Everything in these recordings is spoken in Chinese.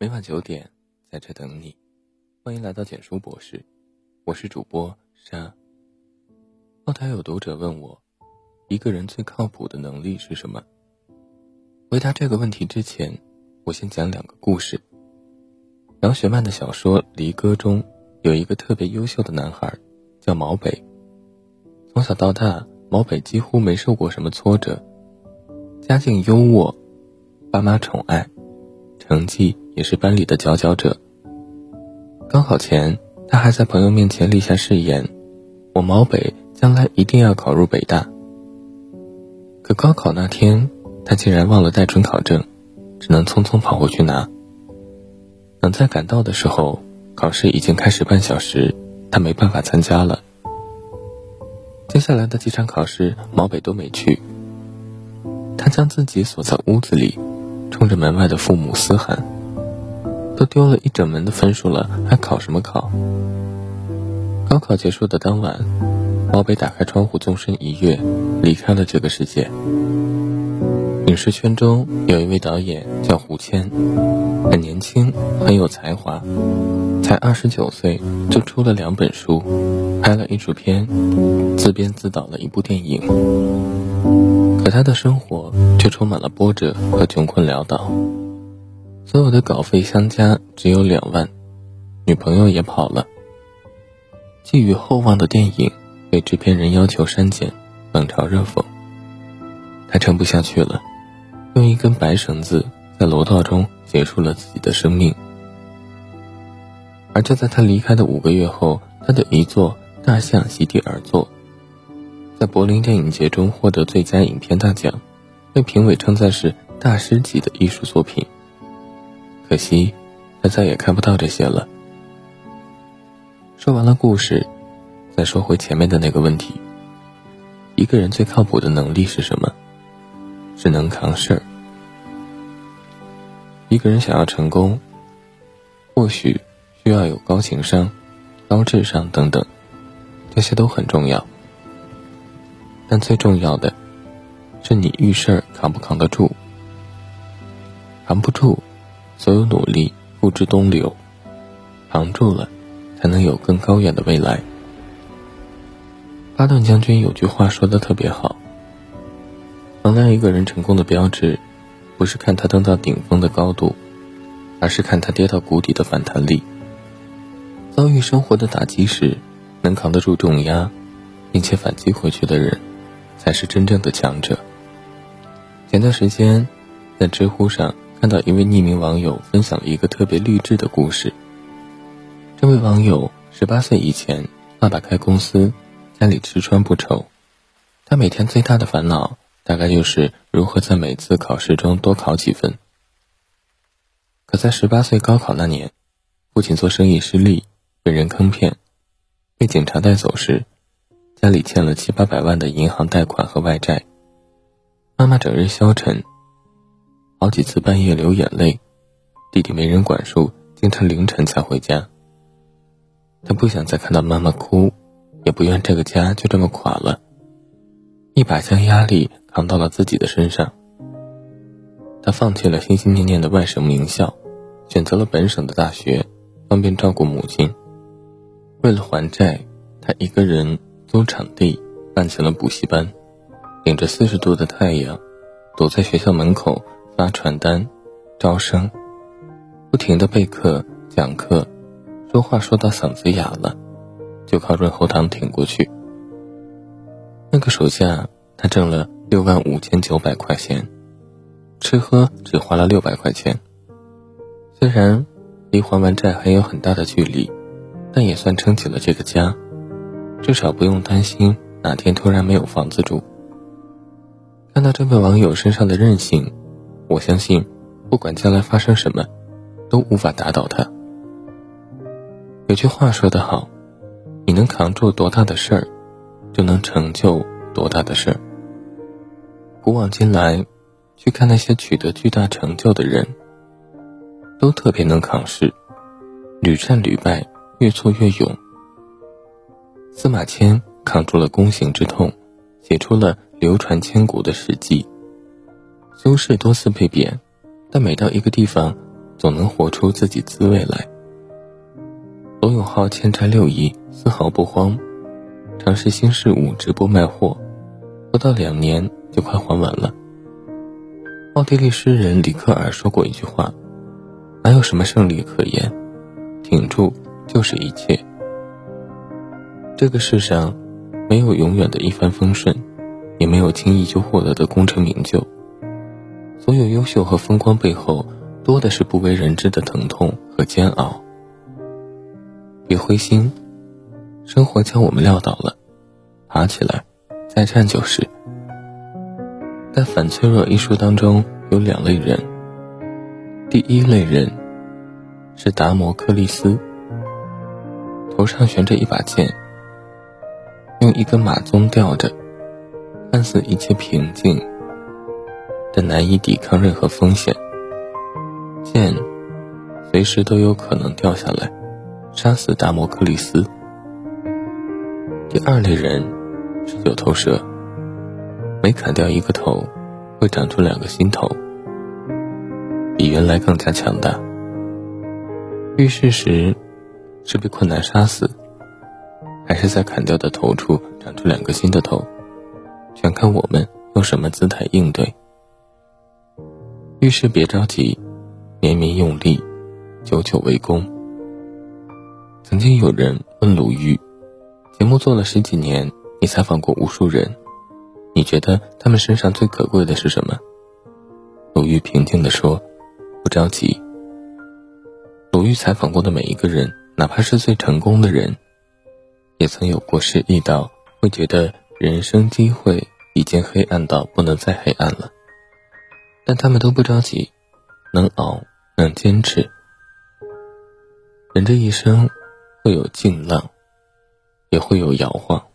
每晚九点，在这等你。欢迎来到简书博士，我是主播莎。后台有读者问我，一个人最靠谱的能力是什么？回答这个问题之前，我先讲两个故事。杨雪漫的小说《离歌》中有一个特别优秀的男孩，叫毛北。从小到大，毛北几乎没受过什么挫折，家境优渥，爸妈宠爱，成绩也是班里的佼佼者。高考前，他还在朋友面前立下誓言：“我毛北将来一定要考入北大。”可高考那天，他竟然忘了带准考证，只能匆匆跑回去拿。等再赶到的时候，考试已经开始半小时，他没办法参加了。接下来的几场考试，毛北都没去。他将自己锁在屋子里，冲着门外的父母嘶喊：“都丢了一整门的分数了，还考什么考？”高考结束的当晚，毛北打开窗户，纵身一跃，离开了这个世界。影视圈中有一位导演叫胡谦，很年轻，很有才华，才二十九岁就出了两本书，拍了一出片，自编自导了一部电影。可他的生活却充满了波折和穷困潦倒，所有的稿费相加只有两万，女朋友也跑了。寄予厚望的电影被制片人要求删减，冷嘲热讽，他撑不下去了。用一根白绳子在楼道中结束了自己的生命，而就在他离开的五个月后，他的遗作《大象》席地而坐，在柏林电影节中获得最佳影片大奖，被评委称赞是大师级的艺术作品。可惜，他再也看不到这些了。说完了故事，再说回前面的那个问题：一个人最靠谱的能力是什么？是能扛事儿。一个人想要成功，或许需要有高情商、高智商等等，这些都很重要。但最重要的，是你遇事儿扛不扛得住。扛不住，所有努力付之东流；扛住了，才能有更高远的未来。巴顿将军有句话说的特别好。衡量一个人成功的标志，不是看他登到顶峰的高度，而是看他跌到谷底的反弹力。遭遇生活的打击时，能扛得住重压，并且反击回去的人，才是真正的强者。前段时间，在知乎上看到一位匿名网友分享了一个特别励志的故事。这位网友十八岁以前，爸爸开公司，家里吃穿不愁，他每天最大的烦恼。大概就是如何在每次考试中多考几分。可在十八岁高考那年，父亲做生意失利，被人坑骗，被警察带走时，家里欠了七八百万的银行贷款和外债。妈妈整日消沉，好几次半夜流眼泪，弟弟没人管束，经常凌晨才回家。他不想再看到妈妈哭，也不愿这个家就这么垮了。一把将压力扛到了自己的身上，他放弃了心心念念的外省名校，选择了本省的大学，方便照顾母亲。为了还债，他一个人租场地办起了补习班，顶着四十度的太阳，躲在学校门口发传单、招生，不停的备课、讲课，说话说到嗓子哑了，就靠润喉糖挺过去。那个暑假，他挣了六万五千九百块钱，吃喝只花了六百块钱。虽然离还完债还有很大的距离，但也算撑起了这个家，至少不用担心哪天突然没有房子住。看到这位网友身上的韧性，我相信，不管将来发生什么，都无法打倒他。有句话说得好，你能扛住多大的事儿？就能成就多大的事儿。古往今来，去看那些取得巨大成就的人，都特别能扛事，屡战屡败，越挫越勇。司马迁扛住了宫刑之痛，写出了流传千古的《史记》。苏轼多次被贬，但每到一个地方，总能活出自己滋味来。罗永浩欠债六亿，丝毫不慌，尝试新事物，直播卖货，不到两年就快还完了。奥地利诗人里克尔说过一句话：“哪有什么胜利可言，挺住就是一切。”这个世上，没有永远的一帆风顺，也没有轻易就获得的功成名就。所有优秀和风光背后，多的是不为人知的疼痛和煎熬。别灰心，生活将我们撂倒了，爬起来，再战就是。在《反脆弱》一书当中有两类人，第一类人是达摩克利斯，头上悬着一把剑，用一根马鬃吊着，看似一切平静，但难以抵抗任何风险，剑随时都有可能掉下来。杀死达摩克利斯。第二类人是九头蛇，每砍掉一个头，会长出两个新头，比原来更加强大。遇事时是被困难杀死，还是在砍掉的头处长出两个新的头，全看我们用什么姿态应对。遇事别着急，绵绵用力，久久为功。曾经有人问鲁豫：“节目做了十几年，你采访过无数人，你觉得他们身上最可贵的是什么？”鲁豫平静地说：“不着急。”鲁豫采访过的每一个人，哪怕是最成功的人，也曾有过失意到会觉得人生机会已经黑暗到不能再黑暗了，但他们都不着急，能熬，能坚持。人这一生。会有劲浪，也会有摇晃。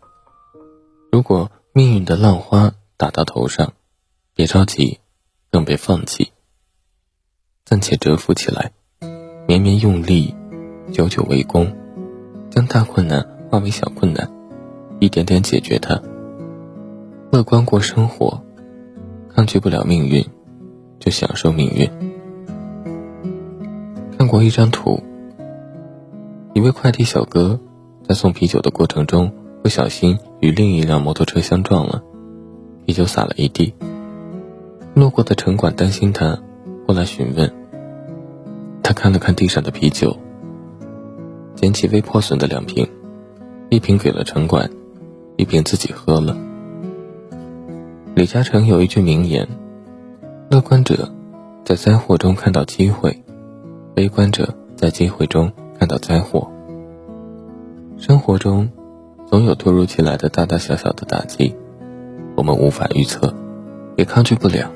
如果命运的浪花打到头上，别着急，更别放弃，暂且蛰伏起来，绵绵用力，久久为功，将大困难化为小困难，一点点解决它。乐观过生活，抗拒不了命运，就享受命运。看过一张图。一位快递小哥在送啤酒的过程中，不小心与另一辆摩托车相撞了，啤酒洒了一地。路过的城管担心他，过来询问。他看了看地上的啤酒，捡起未破损的两瓶，一瓶给了城管，一瓶自己喝了。李嘉诚有一句名言：“乐观者在灾祸中看到机会，悲观者在机会中。”看到灾祸，生活中总有突如其来的大大小小的打击，我们无法预测，也抗拒不了，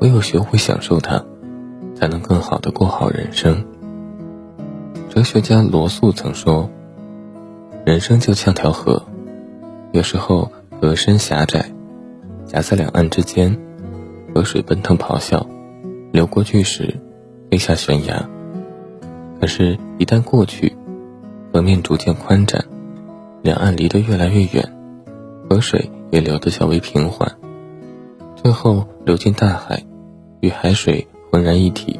唯有学会享受它，才能更好的过好人生。哲学家罗素曾说：“人生就像条河，有时候河深狭窄，夹在两岸之间，河水奔腾咆哮，流过去时，飞下悬崖。”可是，一旦过去，河面逐渐宽展，两岸离得越来越远，河水也流得较为平缓，最后流进大海，与海水浑然一体。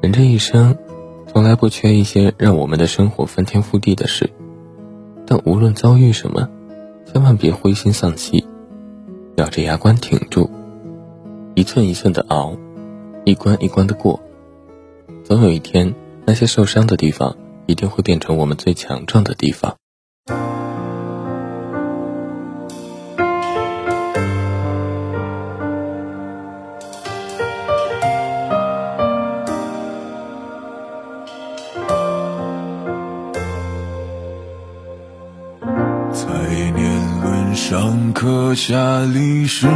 人这一生，从来不缺一些让我们的生活翻天覆地的事，但无论遭遇什么，千万别灰心丧气，咬着牙关挺住，一寸一寸的熬，一关一关的过。总有一天，那些受伤的地方一定会变成我们最强壮的地方。上刻下历史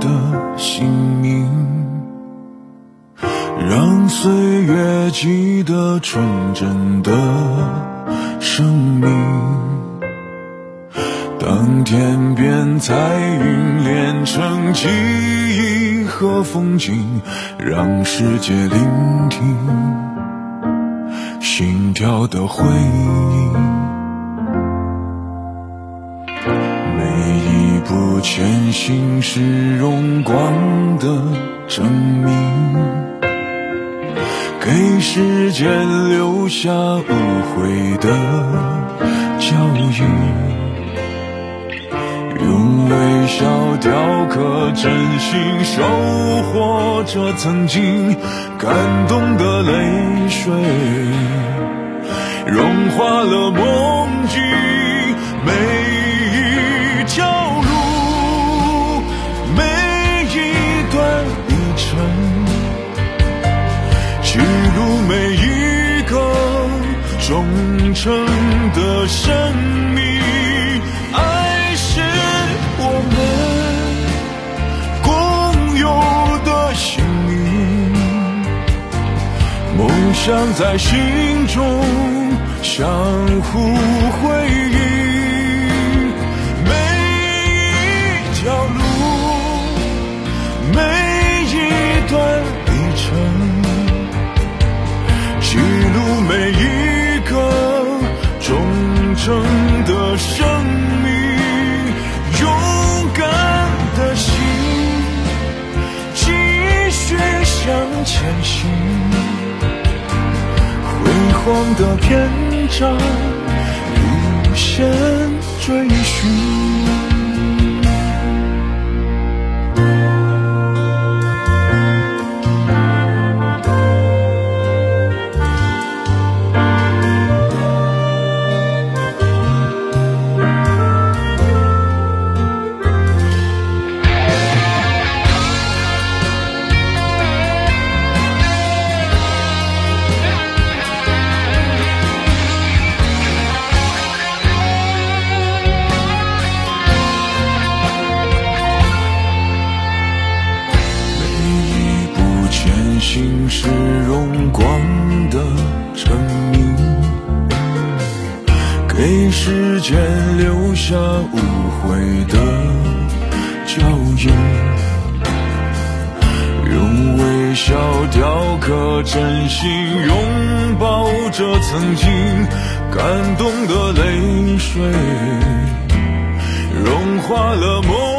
的姓名。让岁月记得纯真的生命。当天边彩云连成记忆和风景，让世界聆听心跳的回音。不前行是荣光的证明。给时间留下无悔的脚印，用微笑雕刻真心，收获着曾经感动的泪水，融化了梦境每忠诚的生命，爱是我们共有的幸运，梦想在心中相互辉映，光的篇章，无限追寻。给时间留下无悔的脚印，用微笑雕刻真心，拥抱着曾经感动的泪水，融化了梦。